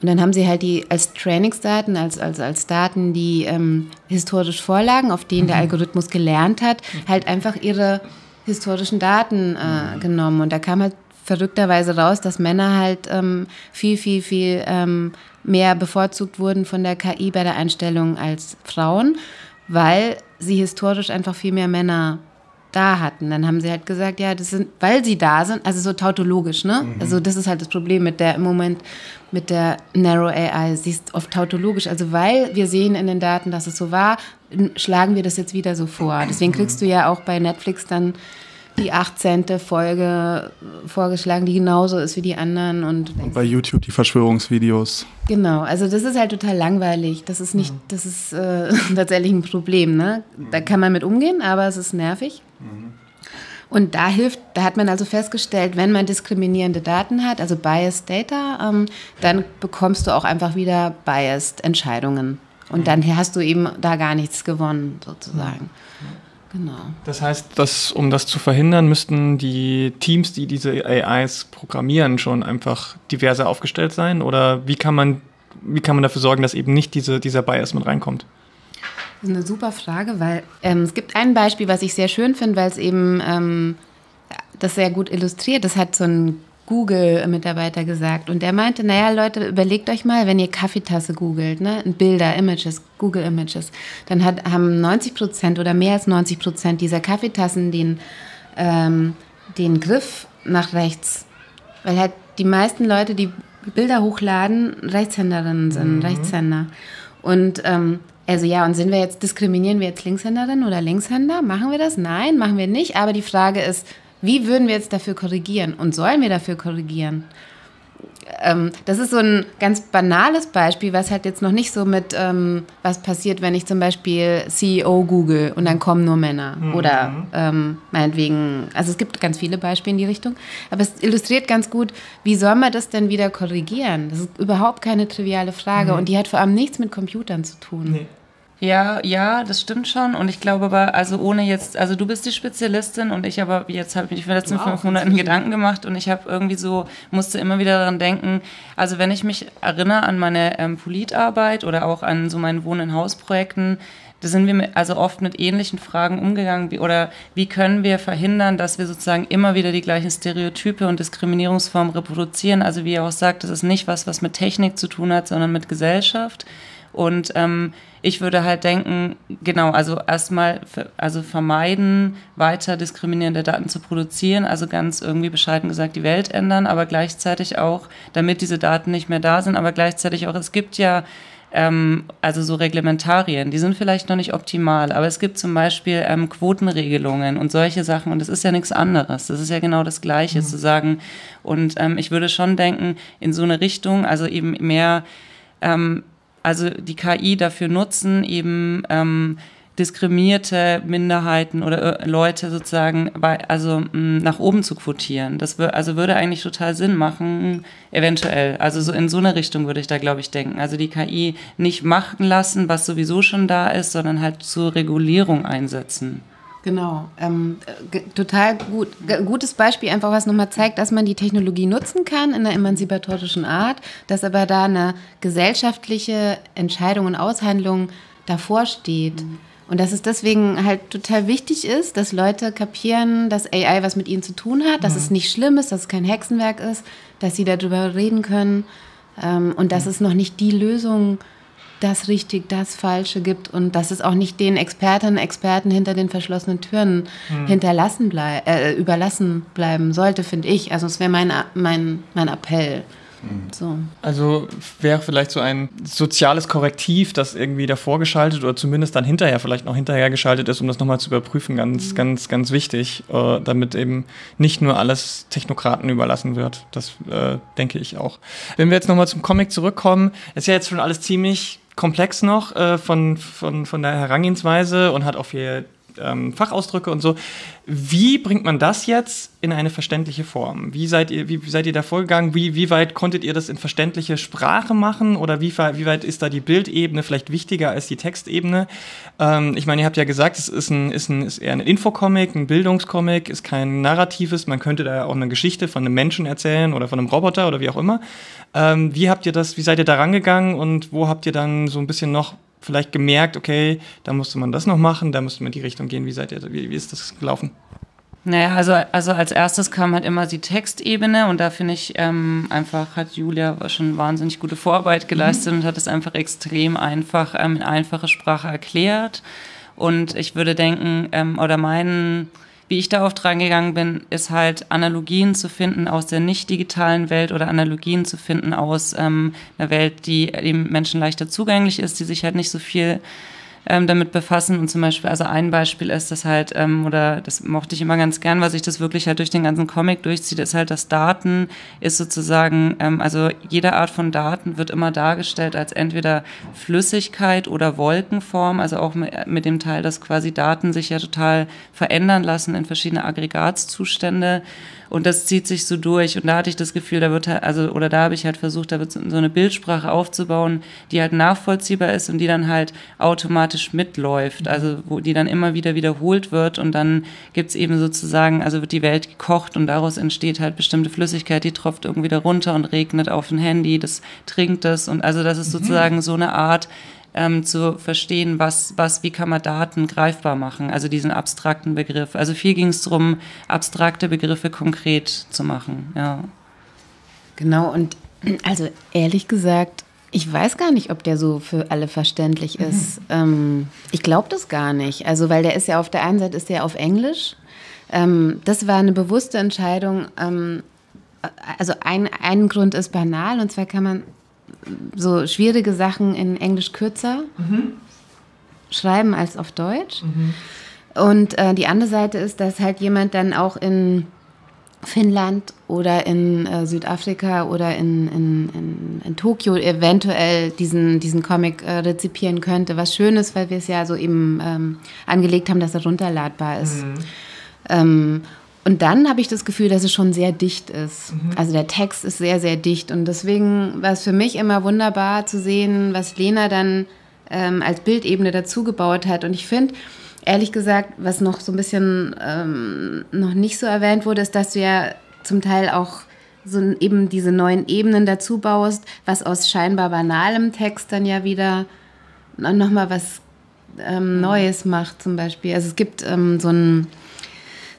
Und dann haben sie halt die als Trainingsdaten, als, als, als Daten, die ähm, historisch vorlagen, auf denen der mhm. Algorithmus gelernt hat, halt einfach ihre historischen Daten äh, mhm. genommen. Und da kam halt verrückterweise raus, dass Männer halt ähm, viel, viel, viel ähm, mehr bevorzugt wurden von der KI bei der Einstellung als Frauen, weil sie historisch einfach viel mehr Männer da hatten. Dann haben sie halt gesagt, ja, das sind, weil sie da sind, also so tautologisch, ne? Mhm. Also das ist halt das Problem mit der im Moment mit der Narrow AI. Sie ist oft tautologisch. Also weil wir sehen in den Daten, dass es so war, schlagen wir das jetzt wieder so vor. [clears throat] Deswegen kriegst du ja auch bei Netflix dann die 18. Folge vorgeschlagen, die genauso ist wie die anderen. Und, und bei YouTube die Verschwörungsvideos. Genau, also das ist halt total langweilig. Das ist nicht, das ist äh, [laughs] tatsächlich ein Problem. Ne? Da kann man mit umgehen, aber es ist nervig. Mhm. Und da hilft, da hat man also festgestellt, wenn man diskriminierende Daten hat, also Biased Data, ähm, dann bekommst du auch einfach wieder Biased Entscheidungen. Und dann hast du eben da gar nichts gewonnen, sozusagen. Genau. Das heißt, dass, um das zu verhindern, müssten die Teams, die diese AIs programmieren, schon einfach diverser aufgestellt sein? Oder wie kann man, wie kann man dafür sorgen, dass eben nicht diese, dieser Bias mit reinkommt? Das ist eine super Frage, weil ähm, es gibt ein Beispiel, was ich sehr schön finde, weil es eben ähm, das sehr gut illustriert. Das hat so ein Google-Mitarbeiter gesagt und der meinte, naja Leute, überlegt euch mal, wenn ihr Kaffeetasse googelt, ne, Bilder, Images, Google Images, dann hat, haben 90 Prozent oder mehr als 90 Prozent dieser Kaffeetassen den, ähm, den Griff nach rechts, weil halt die meisten Leute, die Bilder hochladen, Rechtshänderinnen sind, mhm. Rechtshänder. Und ähm, also ja, und sind wir jetzt, diskriminieren wir jetzt Linkshänderinnen oder Linkshänder? Machen wir das? Nein, machen wir nicht. Aber die Frage ist, wie würden wir jetzt dafür korrigieren? Und sollen wir dafür korrigieren? Ähm, das ist so ein ganz banales Beispiel, was halt jetzt noch nicht so mit, ähm, was passiert, wenn ich zum Beispiel CEO google und dann kommen nur Männer. Mhm. Oder ähm, meinetwegen, also es gibt ganz viele Beispiele in die Richtung. Aber es illustriert ganz gut, wie soll man das denn wieder korrigieren? Das ist überhaupt keine triviale Frage mhm. und die hat vor allem nichts mit Computern zu tun. Nee. Ja, ja, das stimmt schon. Und ich glaube aber, also ohne jetzt, also du bist die Spezialistin und ich aber jetzt habe ich mir letzten fünf Monaten Gedanken gemacht und ich habe irgendwie so, musste immer wieder daran denken, also wenn ich mich erinnere an meine ähm, Politarbeit oder auch an so meinen Wohn- in Hausprojekten, da sind wir mit, also oft mit ähnlichen Fragen umgegangen, wie, oder wie können wir verhindern, dass wir sozusagen immer wieder die gleichen Stereotype und Diskriminierungsformen reproduzieren. Also wie ihr auch sagt, das ist nicht was, was mit Technik zu tun hat, sondern mit Gesellschaft. Und ähm, ich würde halt denken, genau, also erstmal also vermeiden, weiter diskriminierende Daten zu produzieren, also ganz irgendwie bescheiden gesagt die Welt ändern, aber gleichzeitig auch, damit diese Daten nicht mehr da sind, aber gleichzeitig auch, es gibt ja ähm, also so Reglementarien, die sind vielleicht noch nicht optimal, aber es gibt zum Beispiel ähm, Quotenregelungen und solche Sachen und das ist ja nichts anderes. Das ist ja genau das Gleiche mhm. zu sagen. Und ähm, ich würde schon denken, in so eine Richtung, also eben mehr ähm, also die KI dafür nutzen, eben ähm, diskriminierte Minderheiten oder äh, Leute sozusagen bei, also nach oben zu quotieren. Das also würde eigentlich total Sinn machen, eventuell. Also so in so eine Richtung würde ich da, glaube ich, denken. Also die KI nicht machen lassen, was sowieso schon da ist, sondern halt zur Regulierung einsetzen. Genau, ähm, total gut. Gutes Beispiel, einfach was nochmal zeigt, dass man die Technologie nutzen kann in einer emanzipatorischen Art, dass aber da eine gesellschaftliche Entscheidung und Aushandlung davor steht. Mhm. Und dass es deswegen halt total wichtig ist, dass Leute kapieren, dass AI was mit ihnen zu tun hat, dass mhm. es nicht schlimm ist, dass es kein Hexenwerk ist, dass sie darüber reden können ähm, und dass mhm. es noch nicht die Lösung ist das richtig, das Falsche gibt und dass es auch nicht den Expertinnen und Experten hinter den verschlossenen Türen hm. hinterlassen blei äh, überlassen bleiben sollte, finde ich. Also es wäre mein, mein, mein Appell. Hm. So. Also wäre vielleicht so ein soziales Korrektiv, das irgendwie davor geschaltet oder zumindest dann hinterher, vielleicht noch hinterher geschaltet ist, um das nochmal zu überprüfen, ganz, mhm. ganz, ganz wichtig, äh, damit eben nicht nur alles Technokraten überlassen wird. Das äh, denke ich auch. Wenn wir jetzt nochmal zum Comic zurückkommen, ist ja jetzt schon alles ziemlich komplex noch äh, von, von, von der Herangehensweise und hat auch viel ähm, Fachausdrücke und so. Wie bringt man das jetzt in eine verständliche Form? Wie seid ihr, wie, seid ihr da vorgegangen? Wie, wie weit konntet ihr das in verständliche Sprache machen? Oder wie, wie weit ist da die Bildebene vielleicht wichtiger als die Textebene? Ähm, ich meine, ihr habt ja gesagt, es ist, ein, ist, ein, ist eher ein Infocomic, ein Bildungscomic, ist kein narratives. Man könnte da auch eine Geschichte von einem Menschen erzählen oder von einem Roboter oder wie auch immer. Ähm, wie habt ihr das, wie seid ihr da rangegangen und wo habt ihr dann so ein bisschen noch vielleicht gemerkt, okay, da musste man das noch machen, da musste man in die Richtung gehen. Wie seid ihr, wie, wie ist das gelaufen? Naja, also, also als erstes kam halt immer die Textebene und da finde ich ähm, einfach, hat Julia schon wahnsinnig gute Vorarbeit geleistet mhm. und hat es einfach extrem einfach ähm, in einfache Sprache erklärt. Und ich würde denken, ähm, oder meinen, wie ich da oft reingegangen bin, ist halt Analogien zu finden aus der nicht digitalen Welt oder Analogien zu finden aus ähm, einer Welt, die dem Menschen leichter zugänglich ist, die sich halt nicht so viel ähm, damit befassen. Und zum Beispiel, also ein Beispiel ist das halt, ähm, oder das mochte ich immer ganz gern, weil sich das wirklich halt durch den ganzen Comic durchzieht, ist halt, dass Daten ist sozusagen, ähm, also jede Art von Daten wird immer dargestellt als entweder Flüssigkeit oder Wolkenform, also auch mit, mit dem Teil, dass quasi Daten sich ja total verändern lassen in verschiedene Aggregatzustände. Und das zieht sich so durch. Und da hatte ich das Gefühl, da wird halt, also, oder da habe ich halt versucht, da wird so eine Bildsprache aufzubauen, die halt nachvollziehbar ist und die dann halt automatisch mitläuft. Mhm. Also, wo die dann immer wieder wiederholt wird und dann gibt's eben sozusagen, also wird die Welt gekocht und daraus entsteht halt bestimmte Flüssigkeit, die tropft irgendwie da runter und regnet auf ein Handy, das trinkt es und also das ist mhm. sozusagen so eine Art, ähm, zu verstehen, was, was, wie kann man Daten greifbar machen, also diesen abstrakten Begriff. Also viel ging es darum, abstrakte Begriffe konkret zu machen, ja. Genau, und [clears throat] also ehrlich gesagt, ich weiß gar nicht, ob der so für alle verständlich mhm. ist. Mhm. Ähm, ich glaube das gar nicht. Also, weil der ist ja auf der einen Seite ist der auf Englisch. Ähm, das war eine bewusste Entscheidung. Ähm, also ein, ein Grund ist banal, und zwar kann man so schwierige Sachen in Englisch kürzer mhm. schreiben als auf Deutsch. Mhm. Und äh, die andere Seite ist, dass halt jemand dann auch in Finnland oder in äh, Südafrika oder in, in, in, in, Tokio eventuell diesen, diesen Comic äh, rezipieren könnte. Was schön ist, weil wir es ja so eben ähm, angelegt haben, dass er runterladbar ist. Mhm. Ähm, und dann habe ich das Gefühl, dass es schon sehr dicht ist. Mhm. Also der Text ist sehr, sehr dicht. Und deswegen war es für mich immer wunderbar zu sehen, was Lena dann ähm, als Bildebene dazugebaut hat. Und ich finde, ehrlich gesagt, was noch so ein bisschen ähm, noch nicht so erwähnt wurde, ist, dass du ja zum Teil auch so eben diese neuen Ebenen dazu baust, was aus scheinbar banalem Text dann ja wieder nochmal was ähm, Neues macht zum Beispiel. Also es gibt ähm, so ein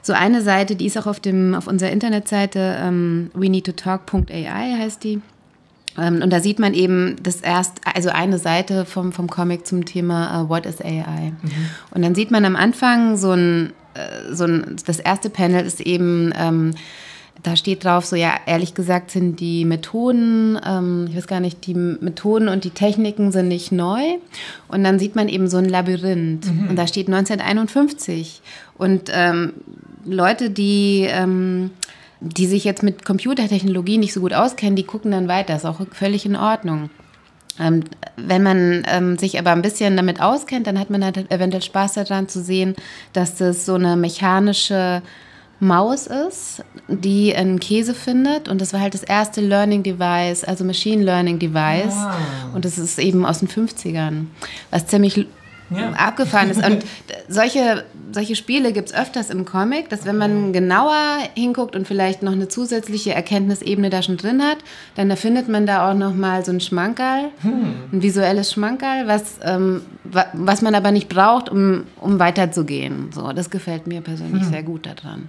so eine Seite, die ist auch auf, dem, auf unserer Internetseite, ähm, we need to talk.ai heißt die. Ähm, und da sieht man eben das erst, also eine Seite vom, vom Comic zum Thema uh, What is AI? Mhm. Und dann sieht man am Anfang so ein, äh, so ein das erste Panel ist eben, ähm, da steht drauf, so ja, ehrlich gesagt sind die Methoden, ähm, ich weiß gar nicht, die Methoden und die Techniken sind nicht neu. Und dann sieht man eben so ein Labyrinth. Mhm. Und da steht 1951. Und ähm, Leute, die, ähm, die sich jetzt mit Computertechnologie nicht so gut auskennen, die gucken dann weiter. Das ist auch völlig in Ordnung. Ähm, wenn man ähm, sich aber ein bisschen damit auskennt, dann hat man halt eventuell Spaß daran zu sehen, dass das so eine mechanische Maus ist, die einen Käse findet. Und das war halt das erste Learning Device, also Machine Learning Device. Ah. Und das ist eben aus den 50ern, was ziemlich ja. abgefahren ist. Und solche, solche Spiele gibt es öfters im Comic, dass wenn man genauer hinguckt und vielleicht noch eine zusätzliche Erkenntnisebene da schon drin hat, dann findet man da auch noch mal so ein Schmankerl, hm. ein visuelles Schmankerl, was, ähm, was man aber nicht braucht, um, um weiterzugehen. So, das gefällt mir persönlich hm. sehr gut daran.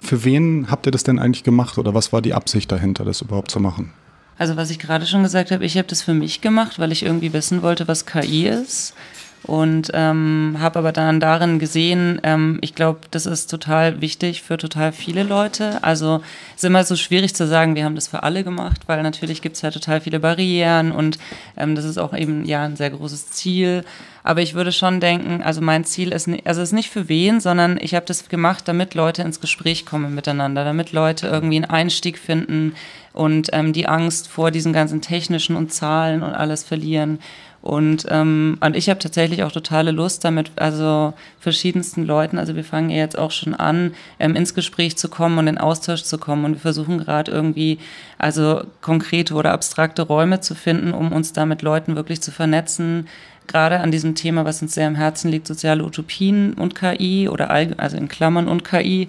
Für wen habt ihr das denn eigentlich gemacht oder was war die Absicht dahinter, das überhaupt zu machen? Also was ich gerade schon gesagt habe, ich habe das für mich gemacht, weil ich irgendwie wissen wollte, was KI ist und ähm, habe aber dann darin gesehen, ähm, ich glaube, das ist total wichtig für total viele Leute. Also es ist immer so schwierig zu sagen, wir haben das für alle gemacht, weil natürlich gibt es ja total viele Barrieren und ähm, das ist auch eben ja ein sehr großes Ziel. Aber ich würde schon denken, also mein Ziel ist, also ist nicht für wen, sondern ich habe das gemacht, damit Leute ins Gespräch kommen miteinander, damit Leute irgendwie einen Einstieg finden und ähm, die Angst vor diesen ganzen technischen und Zahlen und alles verlieren. Und, ähm, und ich habe tatsächlich auch totale Lust damit, also verschiedensten Leuten, also wir fangen ja jetzt auch schon an, ähm, ins Gespräch zu kommen und in Austausch zu kommen. Und wir versuchen gerade irgendwie, also konkrete oder abstrakte Räume zu finden, um uns da mit Leuten wirklich zu vernetzen. Gerade an diesem Thema, was uns sehr am Herzen liegt, soziale Utopien und KI oder also in Klammern und KI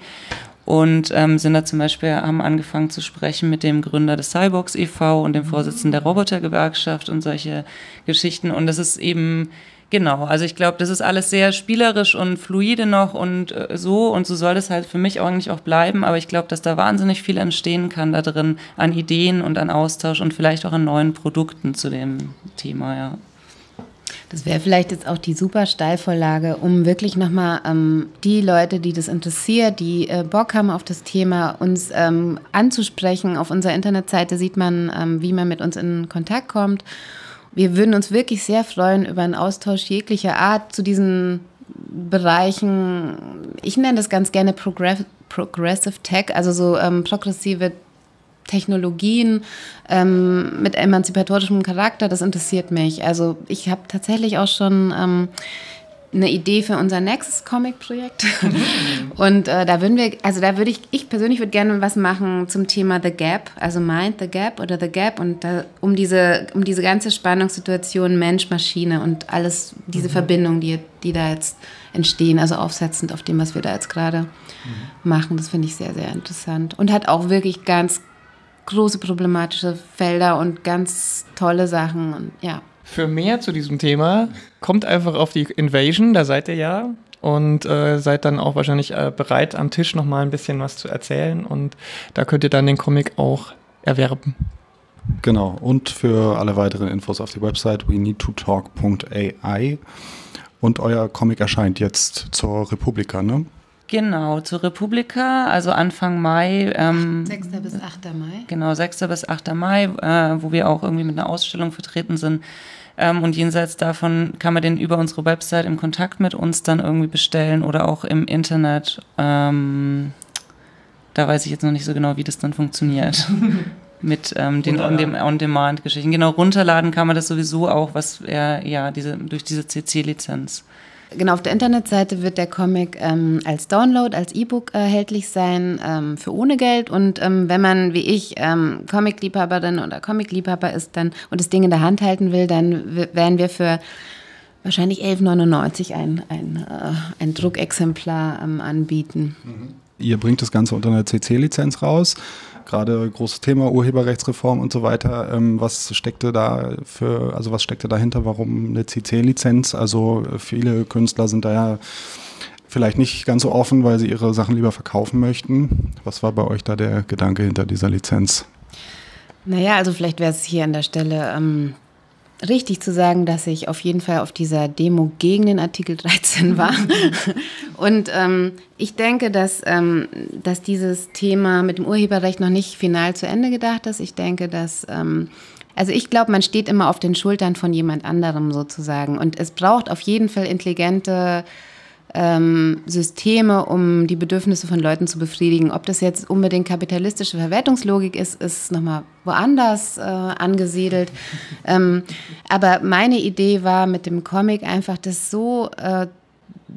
und ähm, sind da zum Beispiel, haben angefangen zu sprechen mit dem Gründer des Cyborgs e.V. und dem Vorsitzenden der Robotergewerkschaft und solche Geschichten. Und das ist eben, genau, also ich glaube, das ist alles sehr spielerisch und fluide noch und äh, so und so soll das halt für mich eigentlich auch bleiben. Aber ich glaube, dass da wahnsinnig viel entstehen kann da drin an Ideen und an Austausch und vielleicht auch an neuen Produkten zu dem Thema, ja. Das wäre vielleicht jetzt auch die super Steilvorlage, um wirklich nochmal ähm, die Leute, die das interessiert, die äh, Bock haben auf das Thema, uns ähm, anzusprechen. Auf unserer Internetseite sieht man, ähm, wie man mit uns in Kontakt kommt. wir würden uns wirklich sehr freuen über einen Austausch jeglicher Art zu diesen Bereichen. Ich nenne das ganz gerne Progress Progressive Tech, also so ähm, progressive Technologien ähm, mit emanzipatorischem Charakter, das interessiert mich. Also ich habe tatsächlich auch schon ähm, eine Idee für unser nächstes Comic-Projekt. [laughs] und äh, da würden wir, also da würde ich, ich persönlich würde gerne was machen zum Thema The Gap, also Mind the Gap oder The Gap und da, um diese, um diese ganze Spannungssituation Mensch-Maschine und alles, diese mhm. Verbindung, die, die da jetzt entstehen, also aufsetzend auf dem, was wir da jetzt gerade mhm. machen. Das finde ich sehr, sehr interessant. Und hat auch wirklich ganz große problematische Felder und ganz tolle Sachen und ja. Für mehr zu diesem Thema kommt einfach auf die Invasion, da seid ihr ja und äh, seid dann auch wahrscheinlich äh, bereit, am Tisch nochmal ein bisschen was zu erzählen und da könnt ihr dann den Comic auch erwerben. Genau, und für alle weiteren Infos auf die Website we need to talk.ai und euer Comic erscheint jetzt zur Republika, ne? Genau, zur Republika, also Anfang Mai. Ähm, 6. bis 8. Mai. Genau, 6. bis 8. Mai, äh, wo wir auch irgendwie mit einer Ausstellung vertreten sind. Ähm, und jenseits davon kann man den über unsere Website im Kontakt mit uns dann irgendwie bestellen oder auch im Internet. Ähm, da weiß ich jetzt noch nicht so genau, wie das dann funktioniert. [laughs] mit ähm, den On-Demand-Geschichten. genau, runterladen kann man das sowieso auch, was er, ja, diese, durch diese CC-Lizenz. Genau, auf der Internetseite wird der Comic ähm, als Download, als E-Book erhältlich sein, ähm, für ohne Geld. Und ähm, wenn man, wie ich, ähm, Comic-Liebhaberin oder Comic-Liebhaber ist dann und das Ding in der Hand halten will, dann werden wir für wahrscheinlich 11,99 ein, ein, äh, ein Druckexemplar ähm, anbieten. Mhm. Ihr bringt das Ganze unter einer CC-Lizenz raus gerade großes Thema Urheberrechtsreform und so weiter. Ähm, was steckte da für, also was steckte dahinter? Warum eine CC-Lizenz? Also viele Künstler sind da ja vielleicht nicht ganz so offen, weil sie ihre Sachen lieber verkaufen möchten. Was war bei euch da der Gedanke hinter dieser Lizenz? Naja, also vielleicht wäre es hier an der Stelle ähm, richtig zu sagen, dass ich auf jeden Fall auf dieser Demo gegen den Artikel 13 war. [laughs] Und ähm, ich denke, dass, ähm, dass dieses Thema mit dem Urheberrecht noch nicht final zu Ende gedacht ist. Ich denke, dass... Ähm, also ich glaube, man steht immer auf den Schultern von jemand anderem sozusagen. Und es braucht auf jeden Fall intelligente ähm, Systeme, um die Bedürfnisse von Leuten zu befriedigen. Ob das jetzt unbedingt kapitalistische Verwertungslogik ist, ist nochmal woanders äh, angesiedelt. [laughs] Ähm, aber meine Idee war mit dem Comic einfach das so äh,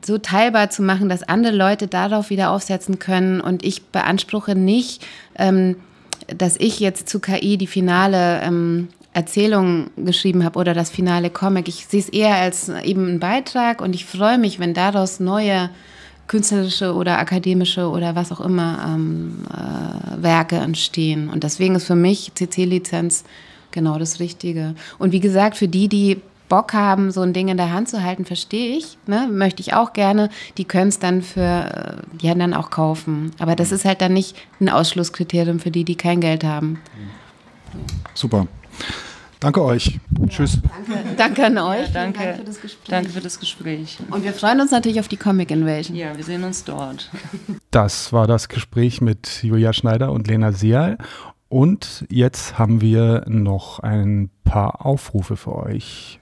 so teilbar zu machen, dass andere Leute darauf wieder aufsetzen können. Und ich beanspruche nicht, ähm, dass ich jetzt zu KI die finale ähm, Erzählung geschrieben habe oder das finale Comic. Ich sehe es eher als eben einen Beitrag und ich freue mich, wenn daraus neue künstlerische oder akademische oder was auch immer ähm, äh, Werke entstehen. Und deswegen ist für mich CC-Lizenz genau das Richtige. Und wie gesagt, für die, die Bock haben, so ein Ding in der Hand zu halten, verstehe ich. Ne? Möchte ich auch gerne. Die können es dann für, äh, die dann auch kaufen. Aber das ist halt dann nicht ein Ausschlusskriterium für die, die kein Geld haben. Super. Danke euch. Ja, Tschüss. Danke, danke an euch. Ja, danke. Dank für das Gespräch. Danke für das Gespräch. Und wir freuen uns natürlich auf die Comic Invasion. Ja, wir sehen uns dort. Das war das Gespräch mit Julia Schneider und Lena Seal. Und jetzt haben wir noch ein paar Aufrufe für euch.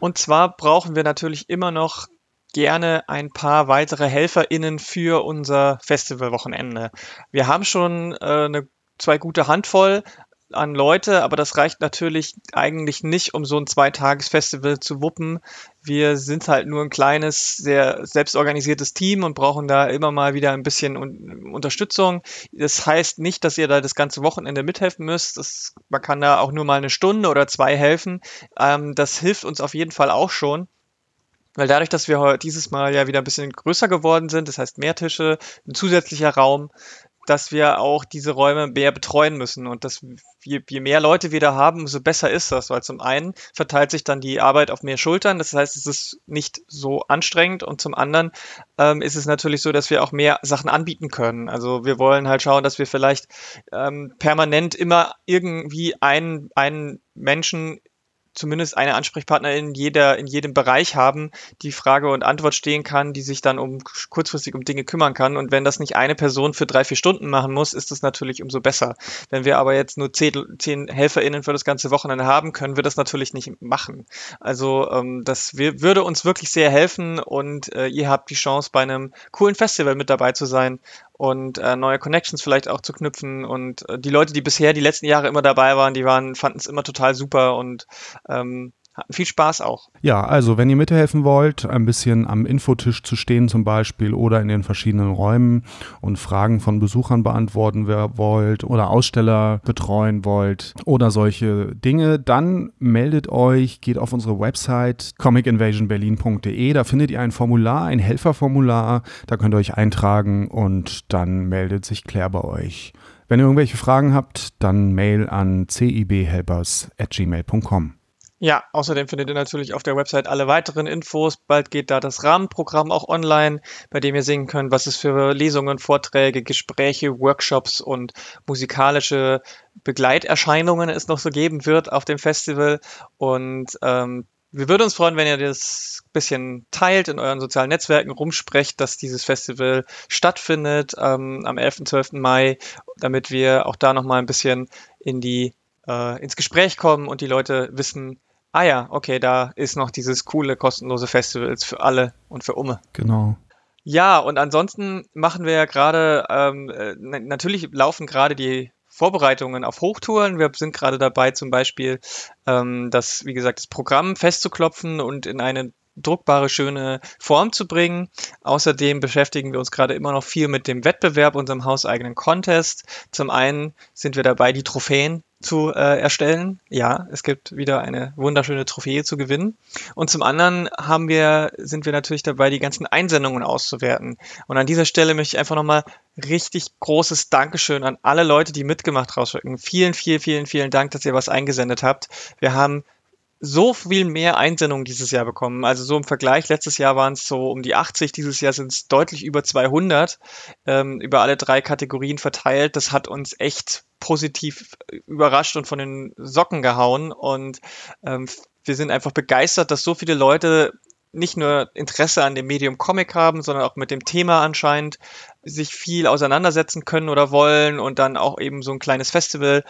Und zwar brauchen wir natürlich immer noch gerne ein paar weitere HelferInnen für unser Festivalwochenende. Wir haben schon äh, eine zwei gute Handvoll, an Leute, aber das reicht natürlich eigentlich nicht, um so ein Zweitagesfestival zu wuppen. Wir sind halt nur ein kleines, sehr selbstorganisiertes Team und brauchen da immer mal wieder ein bisschen Unterstützung. Das heißt nicht, dass ihr da das ganze Wochenende mithelfen müsst. Das, man kann da auch nur mal eine Stunde oder zwei helfen. Ähm, das hilft uns auf jeden Fall auch schon. Weil dadurch, dass wir dieses Mal ja wieder ein bisschen größer geworden sind, das heißt mehr Tische, ein zusätzlicher Raum, dass wir auch diese Räume mehr betreuen müssen. Und dass je, je mehr Leute wir da haben, umso besser ist das, weil zum einen verteilt sich dann die Arbeit auf mehr Schultern, das heißt, es ist nicht so anstrengend. Und zum anderen ähm, ist es natürlich so, dass wir auch mehr Sachen anbieten können. Also wir wollen halt schauen, dass wir vielleicht ähm, permanent immer irgendwie einen, einen Menschen zumindest eine Ansprechpartnerin in jeder, in jedem Bereich haben, die Frage und Antwort stehen kann, die sich dann um kurzfristig um Dinge kümmern kann. Und wenn das nicht eine Person für drei, vier Stunden machen muss, ist das natürlich umso besser. Wenn wir aber jetzt nur zehn, zehn HelferInnen für das ganze Wochenende haben, können wir das natürlich nicht machen. Also ähm, das würde uns wirklich sehr helfen und äh, ihr habt die Chance, bei einem coolen Festival mit dabei zu sein und äh, neue Connections vielleicht auch zu knüpfen. Und äh, die Leute, die bisher die letzten Jahre immer dabei waren, die waren, fanden es immer total super und ähm, viel Spaß auch. Ja, also wenn ihr mithelfen wollt, ein bisschen am Infotisch zu stehen zum Beispiel oder in den verschiedenen Räumen und Fragen von Besuchern beantworten wollt oder Aussteller betreuen wollt oder solche Dinge, dann meldet euch, geht auf unsere Website comicinvasionberlin.de, da findet ihr ein Formular, ein Helferformular, da könnt ihr euch eintragen und dann meldet sich Claire bei euch. Wenn ihr irgendwelche Fragen habt, dann mail an cibhelpers@gmail.com. Ja, außerdem findet ihr natürlich auf der Website alle weiteren Infos. Bald geht da das Rahmenprogramm auch online, bei dem ihr sehen könnt, was es für Lesungen, Vorträge, Gespräche, Workshops und musikalische Begleiterscheinungen es noch so geben wird auf dem Festival. Und ähm, wir würden uns freuen, wenn ihr das bisschen teilt in euren sozialen Netzwerken, rumsprecht, dass dieses Festival stattfindet ähm, am 11. 12. Mai, damit wir auch da nochmal ein bisschen in die äh, ins Gespräch kommen und die Leute wissen, ah ja, okay, da ist noch dieses coole, kostenlose Festival für alle und für Umme. Genau. Ja, und ansonsten machen wir ja gerade, ähm, äh, natürlich laufen gerade die Vorbereitungen auf Hochtouren. Wir sind gerade dabei, zum Beispiel ähm, das, wie gesagt, das Programm festzuklopfen und in eine druckbare, schöne Form zu bringen. Außerdem beschäftigen wir uns gerade immer noch viel mit dem Wettbewerb, unserem hauseigenen Contest. Zum einen sind wir dabei, die Trophäen zu äh, erstellen. Ja, es gibt wieder eine wunderschöne Trophäe zu gewinnen. Und zum anderen haben wir, sind wir natürlich dabei, die ganzen Einsendungen auszuwerten. Und an dieser Stelle möchte ich einfach nochmal richtig großes Dankeschön an alle Leute, die mitgemacht rausschicken. Vielen, vielen, vielen, vielen Dank, dass ihr was eingesendet habt. Wir haben so viel mehr Einsendungen dieses Jahr bekommen. Also so im Vergleich, letztes Jahr waren es so um die 80, dieses Jahr sind es deutlich über 200 ähm, über alle drei Kategorien verteilt. Das hat uns echt positiv überrascht und von den Socken gehauen und ähm, wir sind einfach begeistert, dass so viele Leute nicht nur Interesse an dem Medium Comic haben, sondern auch mit dem Thema anscheinend sich viel auseinandersetzen können oder wollen und dann auch eben so ein kleines Festival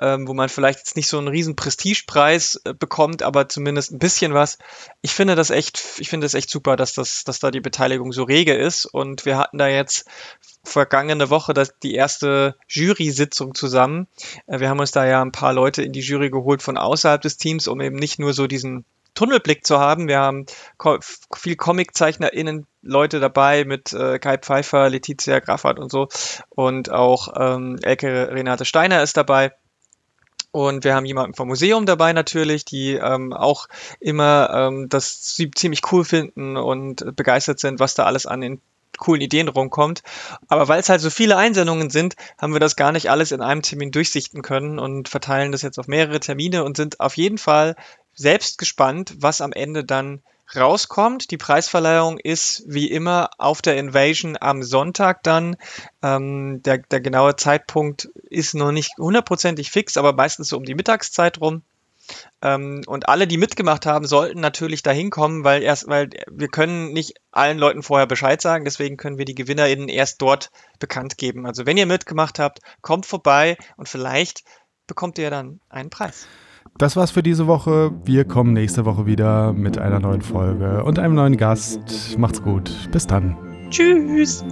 ähm, wo man vielleicht jetzt nicht so einen riesen Prestigepreis äh, bekommt, aber zumindest ein bisschen was. Ich finde das echt, ich finde das echt super, dass das, dass da die Beteiligung so rege ist. Und wir hatten da jetzt vergangene Woche das, die erste Jury-Sitzung zusammen. Äh, wir haben uns da ja ein paar Leute in die Jury geholt von außerhalb des Teams, um eben nicht nur so diesen Tunnelblick zu haben. Wir haben viel ComiczeichnerInnen Leute dabei mit äh, Kai Pfeiffer, Letizia Graffert und so. Und auch ähm, Elke Renate Steiner ist dabei. Und wir haben jemanden vom Museum dabei natürlich, die ähm, auch immer ähm, das ziemlich cool finden und begeistert sind, was da alles an den coolen Ideen rumkommt. Aber weil es halt so viele Einsendungen sind, haben wir das gar nicht alles in einem Termin durchsichten können und verteilen das jetzt auf mehrere Termine und sind auf jeden Fall selbst gespannt, was am Ende dann rauskommt. Die Preisverleihung ist wie immer auf der Invasion am Sonntag dann. Ähm, der, der genaue Zeitpunkt ist noch nicht hundertprozentig fix, aber meistens so um die Mittagszeit rum. Ähm, und alle, die mitgemacht haben, sollten natürlich dahin kommen, weil erst, weil wir können nicht allen Leuten vorher Bescheid sagen, deswegen können wir die GewinnerInnen erst dort bekannt geben. Also wenn ihr mitgemacht habt, kommt vorbei und vielleicht bekommt ihr dann einen Preis. Das war's für diese Woche. Wir kommen nächste Woche wieder mit einer neuen Folge und einem neuen Gast. Macht's gut. Bis dann. Tschüss.